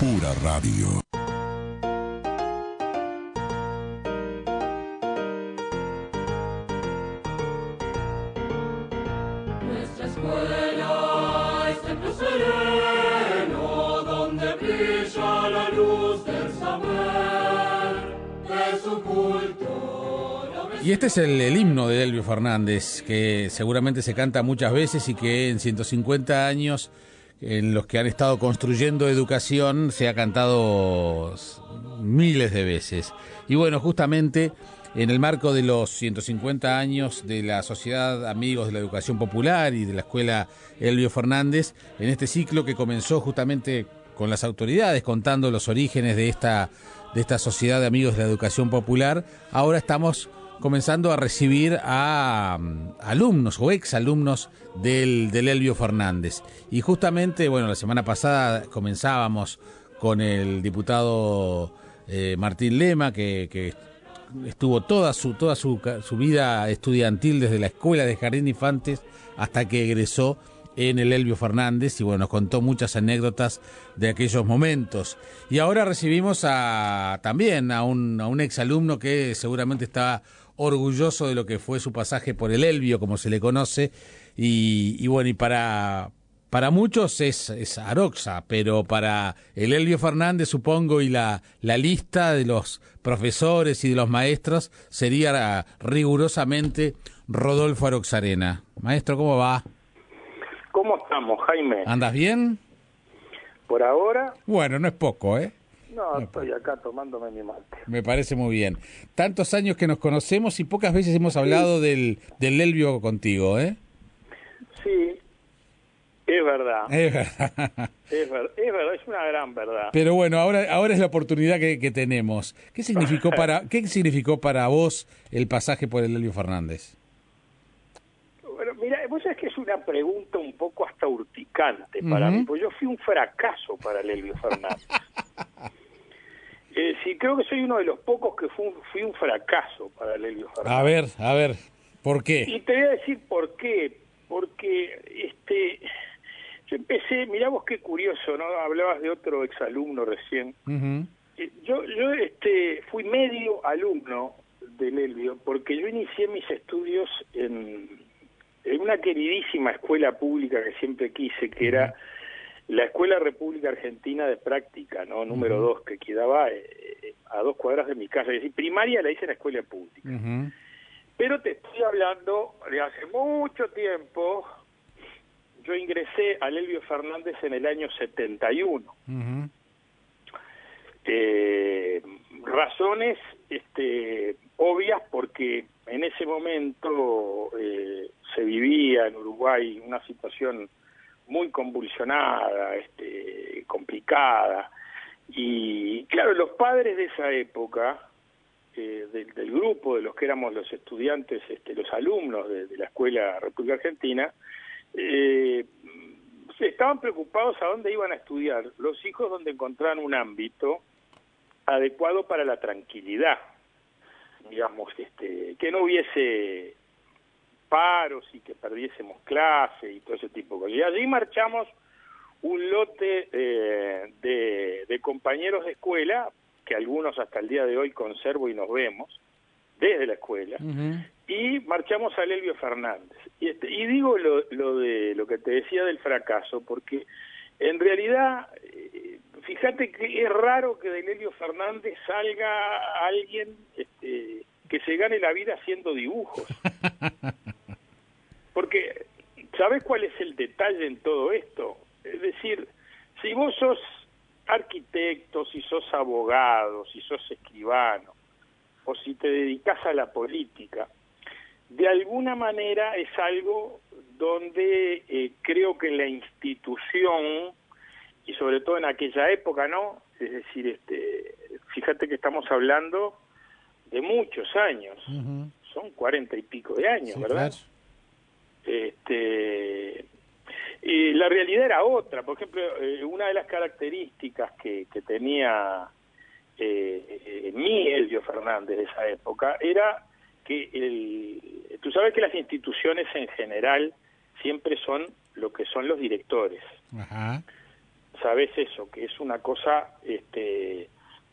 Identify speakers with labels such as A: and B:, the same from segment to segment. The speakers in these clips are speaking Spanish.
A: Pura Radio.
B: Nuestra escuela es templo sereno donde brilla la luz del saber de su culto.
C: Y este es el, el himno de Elvio Fernández, que seguramente se canta muchas veces y que en 150 años en los que han estado construyendo educación se ha cantado miles de veces. Y bueno, justamente en el marco de los 150 años de la Sociedad Amigos de la Educación Popular y de la Escuela Elvio Fernández, en este ciclo que comenzó justamente con las autoridades contando los orígenes de esta, de esta Sociedad de Amigos de la Educación Popular, ahora estamos comenzando a recibir a um, alumnos o exalumnos del, del Elvio Fernández. Y justamente, bueno, la semana pasada comenzábamos con el diputado eh, Martín Lema, que, que estuvo toda su toda su, su, vida estudiantil desde la escuela de Jardín Infantes hasta que egresó en el Elvio Fernández y bueno, nos contó muchas anécdotas de aquellos momentos. Y ahora recibimos a también a un, a un exalumno que seguramente está orgulloso de lo que fue su pasaje por el Elvio, como se le conoce, y, y bueno, y para, para muchos es, es, Aroxa, pero para el Elvio Fernández, supongo, y la, la lista de los profesores y de los maestros sería rigurosamente Rodolfo Aroxarena. Maestro, ¿cómo va?
D: ¿Cómo estamos, Jaime?
C: ¿Andas bien?
D: Por ahora.
C: Bueno, no es poco, ¿eh?
D: No, estoy acá tomándome mi mate.
C: Me parece muy bien. Tantos años que nos conocemos y pocas veces hemos hablado sí. del, del Elvio contigo, ¿eh?
D: Sí, es verdad.
C: Es verdad.
D: Es, ver, es verdad, es una gran verdad.
C: Pero bueno, ahora, ahora es la oportunidad que, que tenemos. ¿Qué significó para qué significó para vos el pasaje por el Elvio Fernández?
D: Bueno, mira, vos sabés que es una pregunta un poco hasta urticante para uh -huh. mí, porque yo fui un fracaso para el Elvio Fernández. eh, creo que soy uno de los pocos que fui un, fui un fracaso para el Elvio Fernández.
C: A ver, a ver, ¿por qué?
D: Y te voy a decir por qué. Porque este yo empecé, mirá vos qué curioso, ¿no? Hablabas de otro exalumno recién.
C: Uh -huh.
D: Yo, yo este, fui medio alumno del Elvio, porque yo inicié mis estudios en, en una queridísima escuela pública que siempre quise, que era la Escuela República Argentina de Práctica, ¿no? Número uh -huh. dos, que quedaba eh, a dos cuadras de mi casa. Es decir, primaria la hice en la escuela pública.
C: Uh -huh.
D: Pero te estoy hablando de hace mucho tiempo, yo ingresé al Elvio Fernández en el año 71.
C: Uh -huh.
D: eh, razones este, obvias porque en ese momento eh, se vivía en Uruguay una situación muy convulsionada, este, complicada. Y claro, los padres de esa época, eh, del, del, grupo de los que éramos los estudiantes, este, los alumnos de, la Escuela República Argentina, eh, estaban preocupados a dónde iban a estudiar. Los hijos donde encontraran un ámbito adecuado para la tranquilidad digamos este que no hubiese paros y que perdiésemos clase y todo ese tipo de cosas. Y allí marchamos un lote eh, de, de compañeros de escuela que algunos hasta el día de hoy conservo y nos vemos desde la escuela uh -huh y marchamos a Elvio Fernández. Y, este, y digo lo, lo, de lo que te decía del fracaso, porque en realidad, eh, fíjate que es raro que de Elvio Fernández salga alguien este, que se gane la vida haciendo dibujos. Porque, ¿sabes cuál es el detalle en todo esto? Es decir, si vos sos arquitecto, si sos abogado, si sos escribano, o si te dedicas a la política, de alguna manera es algo donde eh, creo que la institución y sobre todo en aquella época, ¿no? Es decir, este, fíjate que estamos hablando de muchos años, uh -huh. son cuarenta y pico de años, sí, ¿verdad? Claro. Este, y la realidad era otra, por ejemplo, eh, una de las características que, que tenía eh, eh, mi Elvio Fernández de esa época era que el, tú sabes que las instituciones en general siempre son lo que son los directores.
C: Ajá.
D: sabes eso, que es una cosa este,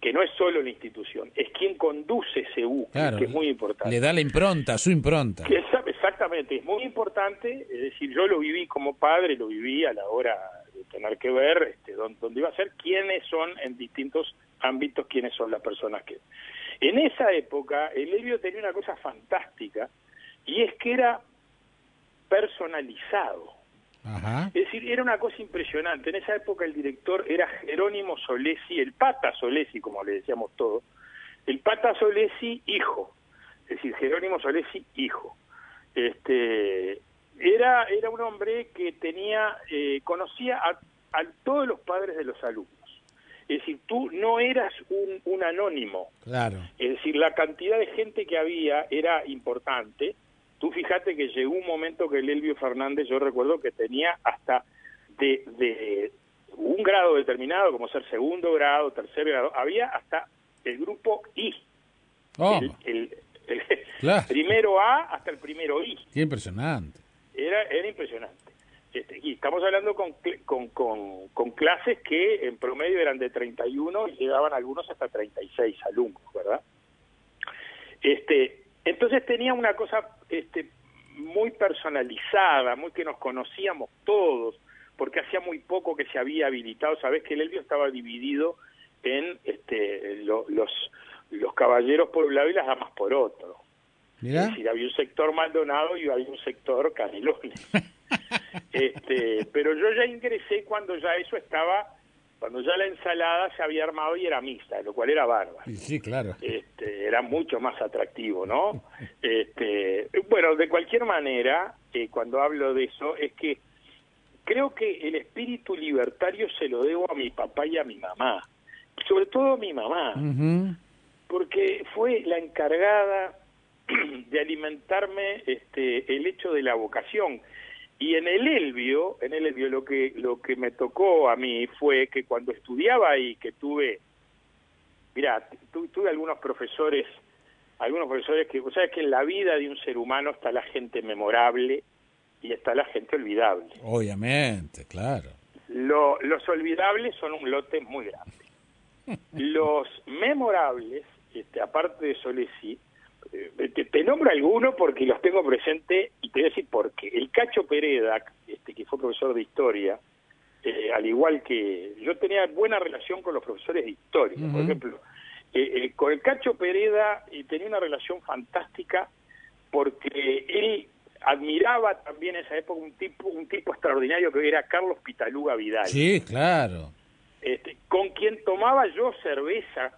D: que no es solo la institución, es quien conduce ese buque, que es muy importante.
C: Le da la impronta, su impronta.
D: exactamente, es muy importante, es decir, yo lo viví como padre, lo viví a la hora de tener que ver este, dónde, iba a ser, quiénes son en distintos ámbitos, quiénes son las personas que... En esa época, el Helio tenía una cosa fantástica, y es que era personalizado. Es decir, era una cosa impresionante. En esa época el director era Jerónimo Solesi, el pata Solesi, como le decíamos todos. El pata Solesi, hijo. Es decir, Jerónimo Solesi, hijo. Este, era, era un hombre que tenía, eh, conocía a, a, todos los padres de los alumnos. Es decir, tú no eras un, un anónimo.
C: Claro.
D: Es decir, la cantidad de gente que había era importante Tú fíjate que llegó un momento que el Elvio Fernández, yo recuerdo que tenía hasta de, un grado determinado, como ser segundo grado, tercer grado, había hasta el grupo I.
C: Oh.
D: El, primero A hasta el primero I.
C: Qué impresionante.
D: Era, era impresionante. Este, y estamos hablando con, con, con, con, clases que en promedio eran de 31 y llegaban algunos hasta 36 alumnos, ¿verdad? Este, entonces tenía una cosa este, muy personalizada, muy que nos conocíamos todos, porque hacía muy poco que se había habilitado. Sabes que el Elvio estaba dividido en este, los, los caballeros por un lado y las damas por otro. Es decir, había un sector Maldonado y había un sector Canelones. este, pero yo ya ingresé cuando ya eso estaba cuando ya la ensalada se había armado y era mixta, lo cual era bárbaro.
C: Sí, claro.
D: Este, era mucho más atractivo, ¿no? este, bueno, de cualquier manera, eh, cuando hablo de eso, es que creo que el espíritu libertario se lo debo a mi papá y a mi mamá, sobre todo a mi mamá, porque fue la encargada de alimentarme este, el hecho de la vocación. Y en el Elvio, en el Elvio lo que lo que me tocó a mí fue que cuando estudiaba ahí, que tuve, mira, tuve algunos profesores, algunos profesores que, sabes que en la vida de un ser humano está la gente memorable y está la gente olvidable.
C: Obviamente, claro.
D: los olvidables son un lote muy grande. los memorables, este, aparte de Solesi, eh, te, nombro alguno porque los tengo presente y te voy a decir por qué. El Cacho Pereda, este, que fue profesor de historia, eh, al igual que yo tenía buena relación con los profesores de historia, por ejemplo, eh, con el Cacho Pereda tenía una relación fantástica porque él admiraba también en esa época un tipo un tipo extraordinario que era Carlos Pitaluga Vidal.
C: Sí, claro.
D: Este, con quien tomaba yo cerveza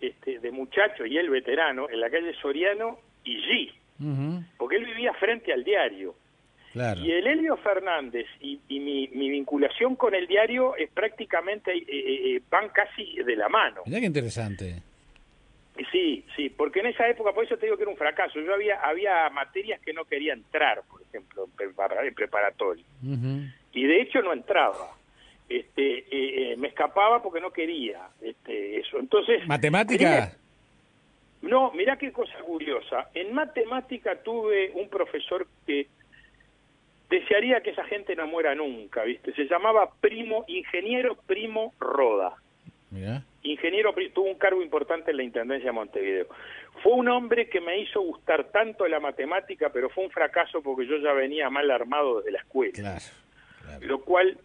D: este, de muchacho y el veterano en la calle Soriano y G, porque él vivía frente al diario. Y el Helio Fernández y, mi, vinculación con el diario es prácticamente, eh, eh, eh, van casi de la mano.
C: Mira qué interesante.
D: Sí, sí, porque en esa época, por eso te digo que era un fracaso. Yo había había materias que no quería entrar, por ejemplo, en, preparatorio. Y de hecho no entraba este, eh, eh, me escapaba porque no quería este, eso. Entonces,
C: ¿Matemática?
D: no, mirá qué cosa curiosa. En matemática tuve un profesor que desearía que esa gente no muera nunca, ¿viste? Se llamaba Primo, Ingeniero Primo Roda. Ingeniero, tuvo un cargo importante en la Intendencia de Montevideo. Fue un hombre que me hizo gustar tanto la matemática, pero fue un fracaso porque yo ya venía mal armado desde la escuela. Lo cual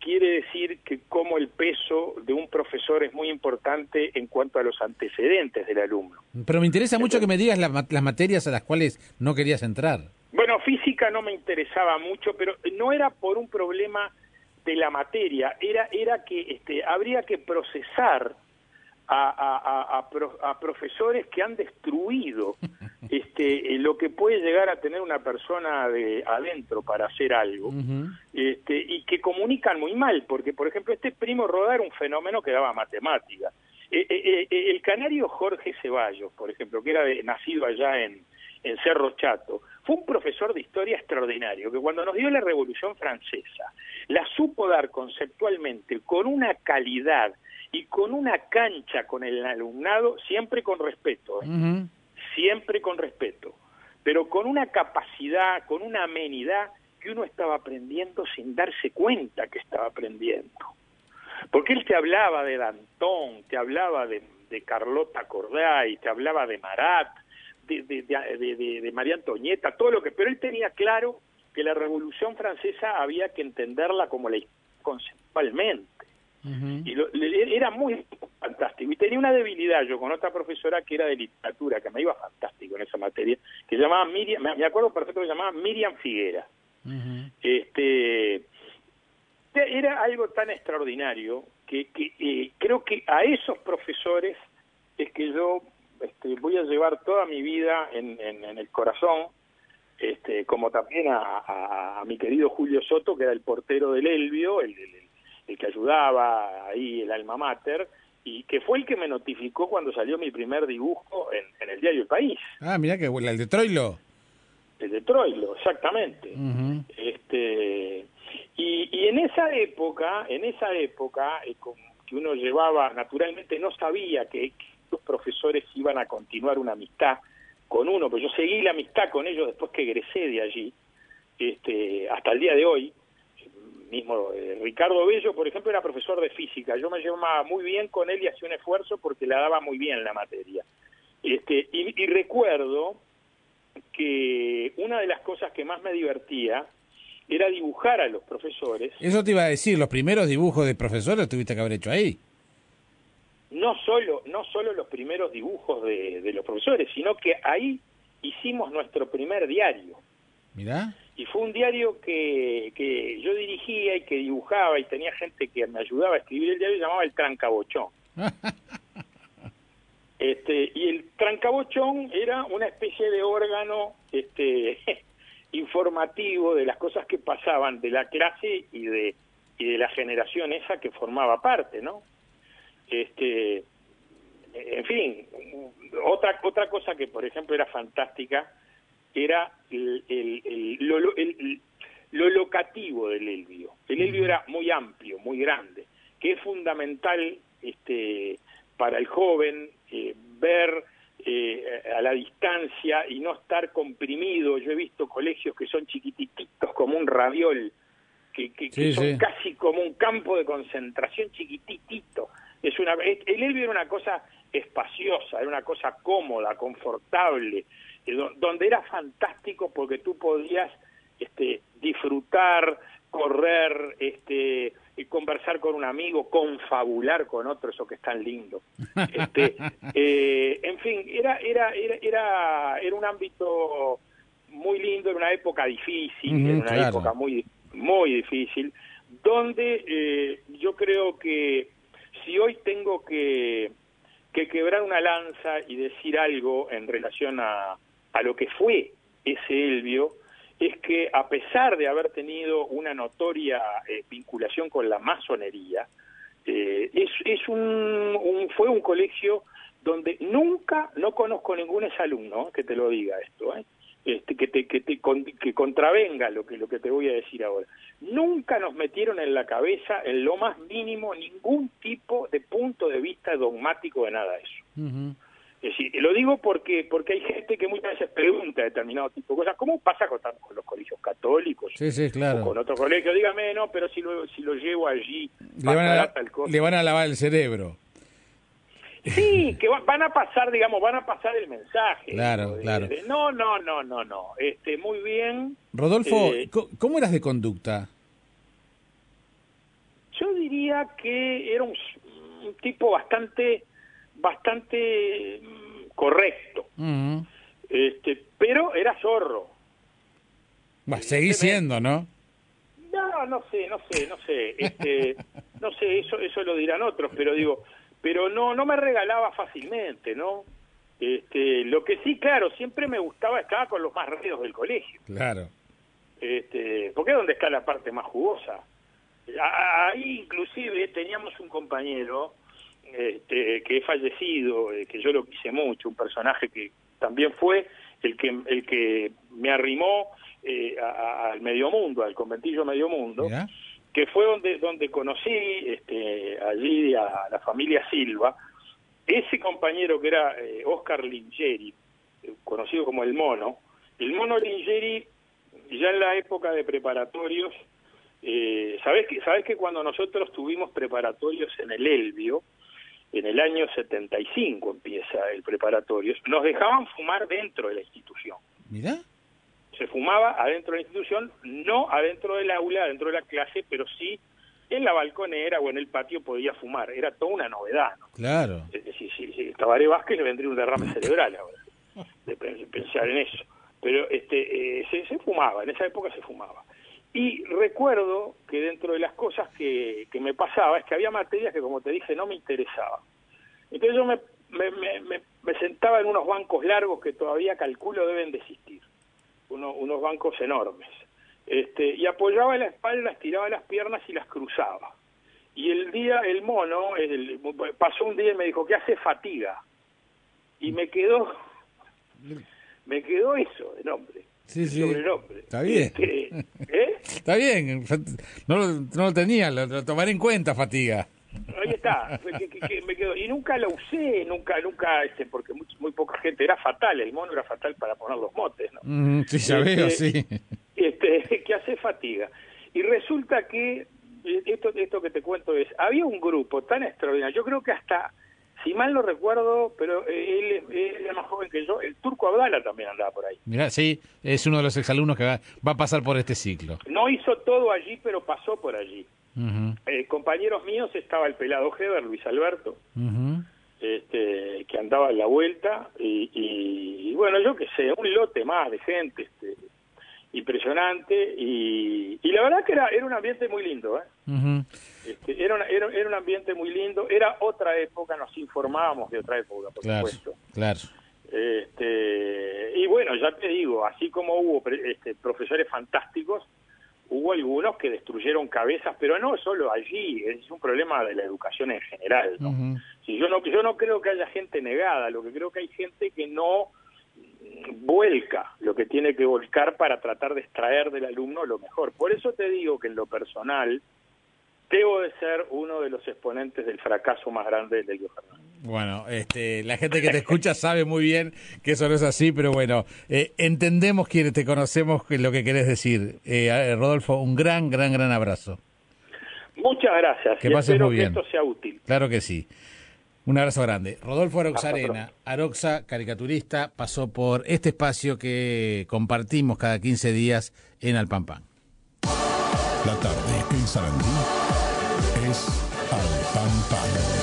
D: quiere decir que como el peso de un profesor es muy importante en cuanto a los antecedentes del alumno.
C: Pero me interesa mucho que me digas las materias a las cuales no querías entrar.
D: Bueno, física no me interesaba mucho, pero no era por un problema de la materia, era, era que este, habría que procesar a, a, profesores que han destruido este, eh, lo que puede llegar a tener una persona de adentro para hacer algo este, y que comunican muy mal, porque por ejemplo este primo Roda era un fenómeno que daba matemática. Eh, eh, el canario Jorge Ceballos, por ejemplo, que era nacido allá en, en Cerro Chato, fue un profesor de historia extraordinario, que cuando nos dio la Revolución Francesa, la supo dar conceptualmente con una calidad y con una cancha con el alumnado, siempre con respeto, ¿eh? siempre con respeto, pero con una capacidad, con una amenidad que uno estaba aprendiendo sin darse cuenta que estaba aprendiendo. Porque él te hablaba de Danton, te hablaba de, de Carlota Corday, te hablaba de Marat, de, de, de, de, María Antonieta, todo lo que... Pero él tenía claro que la Revolución Francesa había que entenderla como la conceptualmente. Y lo, era muy fantástico. Y tenía una debilidad yo con otra profesora que era de literatura, que me iba fantástico en esa materia, que se llamaba Miriam, me acuerdo perfecto que se llamaba Miriam Figuera. Este era algo tan extraordinario que, que eh, creo que a esos profesores es que yo este, voy a llevar toda mi vida en, en, el corazón, este, como también a, a, mi querido Julio Soto, que era el portero del Elvio, el, el, que ayudaba ahí el alma mater, y que fue el que me notificó cuando salió mi primer dibujo en, en el diario El País.
C: Ah, mira que el de Troilo.
D: El de Troilo, exactamente. Este y, y en esa época, en esa época, eh, que uno llevaba, naturalmente no sabía que, los profesores iban a continuar una amistad con uno, pero yo seguí la amistad con ellos después que egresé de allí, este, hasta el día de hoy. Mismo eh, Ricardo Bello, por ejemplo, era profesor de física. Yo me llevaba muy bien con él y hacía un esfuerzo porque le daba muy bien la materia. Este, y recuerdo que una de las cosas que más me divertía era dibujar a los profesores.
C: Eso te iba a decir, los primeros dibujos de profesores tuviste que haber hecho ahí.
D: No solo, no solo los primeros dibujos de, los profesores, sino que ahí hicimos nuestro primer diario.
C: Mirá.
D: Y fue un diario que, que yo dirigía y que dibujaba y tenía gente que me ayudaba a escribir el diario, llamaba el Trancabochón. este, y el Trancabochón era una especie de órgano este, informativo de las cosas que pasaban de la clase y de y de la generación esa que formaba parte, ¿no? Este, en fin, otra otra cosa que por ejemplo era fantástica era el, el, lo, lo, locativo del Elvio. El Elvio era muy amplio, muy grande, que es fundamental este para el joven eh, ver eh, a la distancia y no estar comprimido. Yo he visto colegios que son chiquititos como un raviol, que, que, son casi como un campo de concentración chiquititito. Es una, el Elvio era una cosa espaciosa, era una cosa cómoda, confortable, donde era fantástico porque tú podías este, disfrutar, correr, este, conversar con un amigo, confabular con otro, eso que es tan lindo. Este, eh, en fin, era, era, era, era, era un ámbito muy lindo, en una época difícil, en una época muy, muy difícil, donde eh, yo creo que si hoy tengo que, que quebrar una lanza y decir algo en relación a, a lo que fue ese Elvio, es que a pesar de haber tenido una notoria eh, vinculación con la masonería, eh, es, es un, fue un colegio donde nunca, no conozco ningún exalumno que te lo diga esto, ¿eh? este, que te, que te que contravenga lo que, lo que te voy a decir ahora. Nunca nos metieron en la cabeza, en lo más mínimo, ningún tipo de punto de vista dogmático de nada eso. Es decir, lo digo porque porque hay gente que muchas veces pregunta determinado tipo de cosas. ¿Cómo pasa con, los colegios católicos?
C: Sí, sí, claro.
D: O con otro colegio. Dígame, no, pero si lo, si lo llevo allí,
C: le van, a, le van a lavar el cerebro.
D: Sí, que van a pasar, digamos, van a pasar el mensaje.
C: Claro, claro.
D: no, no, no, no, no. Este, muy bien.
C: Rodolfo, eh, ¿cómo eras de conducta?
D: Yo diría que era un tipo bastante bastante mm, correcto. este, pero era zorro.
C: Va, seguí siendo, ¿no?
D: No, no sé, no sé, no sé. Este, no sé, eso eso lo dirán otros, pero digo, pero no no me regalaba fácilmente, ¿no? Este, lo que sí, claro, siempre me gustaba estar con los más reos del colegio.
C: Claro.
D: Este, porque es donde está la parte más jugosa. Ahí inclusive teníamos un compañero este, que he fallecido, eh, que yo lo quise mucho, un personaje que también fue el que, el que me arrimó eh, al medio mundo, al conventillo medio mundo, que fue donde, donde conocí este, allí a la familia Silva. Ese compañero que era eh, Oscar Lingeri, conocido como el Mono, el Mono Lingeri, ya en la época de preparatorios, Eh, ¿sabés, que, ¿Sabés que cuando nosotros tuvimos preparatorios en el Elvio, en el año 75 empieza el preparatorio, nos dejaban fumar dentro de la institución.
C: Mira.
D: Se fumaba adentro de la institución, no adentro del aula, adentro de la clase, pero sí en la balconera o en el patio podía fumar. Era toda una novedad. ¿no?
C: Claro.
D: Es decir, si, si Tabaré Vázquez le vendría un derrame cerebral ahora, de pensar en eso. Pero este, eh, se, se fumaba, en esa época se fumaba. Y recuerdo que dentro de las cosas que, que me pasaba es que había materias que, como te dije, no me interesaban. Entonces yo me, me, me, me sentaba en unos bancos largos que todavía calculo deben de existir, uno, unos bancos enormes. Este, y apoyaba la espalda, estiraba las piernas y las cruzaba. Y el día, el mono, el, pasó un día y me dijo, ¿qué hace fatiga? Y me quedó, me quedó eso de nombre.
C: Sí, sí.
D: Sobrenombre.
C: Está bien.
D: Este, ¿eh?
C: Está bien. No lo, no lo tenía, lo, lo tomaré en cuenta, fatiga.
D: Ahí está, que, que, que me quedó. Y nunca lo usé, nunca, nunca, este, porque muy, muy, poca gente, era fatal, el mono era fatal para poner los motes, ¿no?
C: Mm, sí, ya
D: Este,
C: veo, sí.
D: Este, que hace fatiga. Y resulta que, eh, esto, esto que te cuento es, había un grupo tan extraordinario, yo creo que hasta, si mal no recuerdo, pero eh, él, él era más joven que yo, el turco Abdala también andaba por ahí.
C: Mira, sí, es uno de los exalumnos que va, va a pasar por este ciclo.
D: No hizo todo allí, pero pasó por allí. Eh, compañeros míos estaba el pelado Heber, Luis Alberto, este, que andaba en la vuelta y, y, y bueno, yo qué sé, un lote más de gente este, impresionante y, y la verdad que era, era un ambiente muy lindo, ¿eh? Era, una- era, era un ambiente muy lindo, era otra época, nos informábamos de otra época, por
C: Claro,
D: supuesto.
C: claro.
D: Este, y bueno, ya te digo, así como hubo pre- este, profesores fantásticos, hubo algunos que destruyeron cabezas, pero no solo allí, es un problema de la educación en general. ¿no? Sí, yo no yo no creo que haya gente negada, lo que creo que hay gente que no vuelca lo que tiene que volcar para tratar de extraer del alumno lo mejor. Por eso te digo que en lo personal debo de ser uno de los exponentes del fracaso más grande del Elvio Fernández.
C: Bueno, este, la gente que te escucha sabe muy bien que eso no es así, pero bueno, eh, entendemos quienes te conocemos que lo que querés decir. Eh, Rodolfo, un gran, gran, gran abrazo.
D: Muchas gracias
C: Que
D: y
C: pases
D: espero
C: muy
D: que
C: bien.
D: esto sea útil.
C: Claro que sí. Un abrazo grande. Rodolfo Aroxarena, Aroxa, caricaturista, pasó por este espacio que compartimos cada 15 días en Alpampán.
A: La tarde en Sarandí es pan.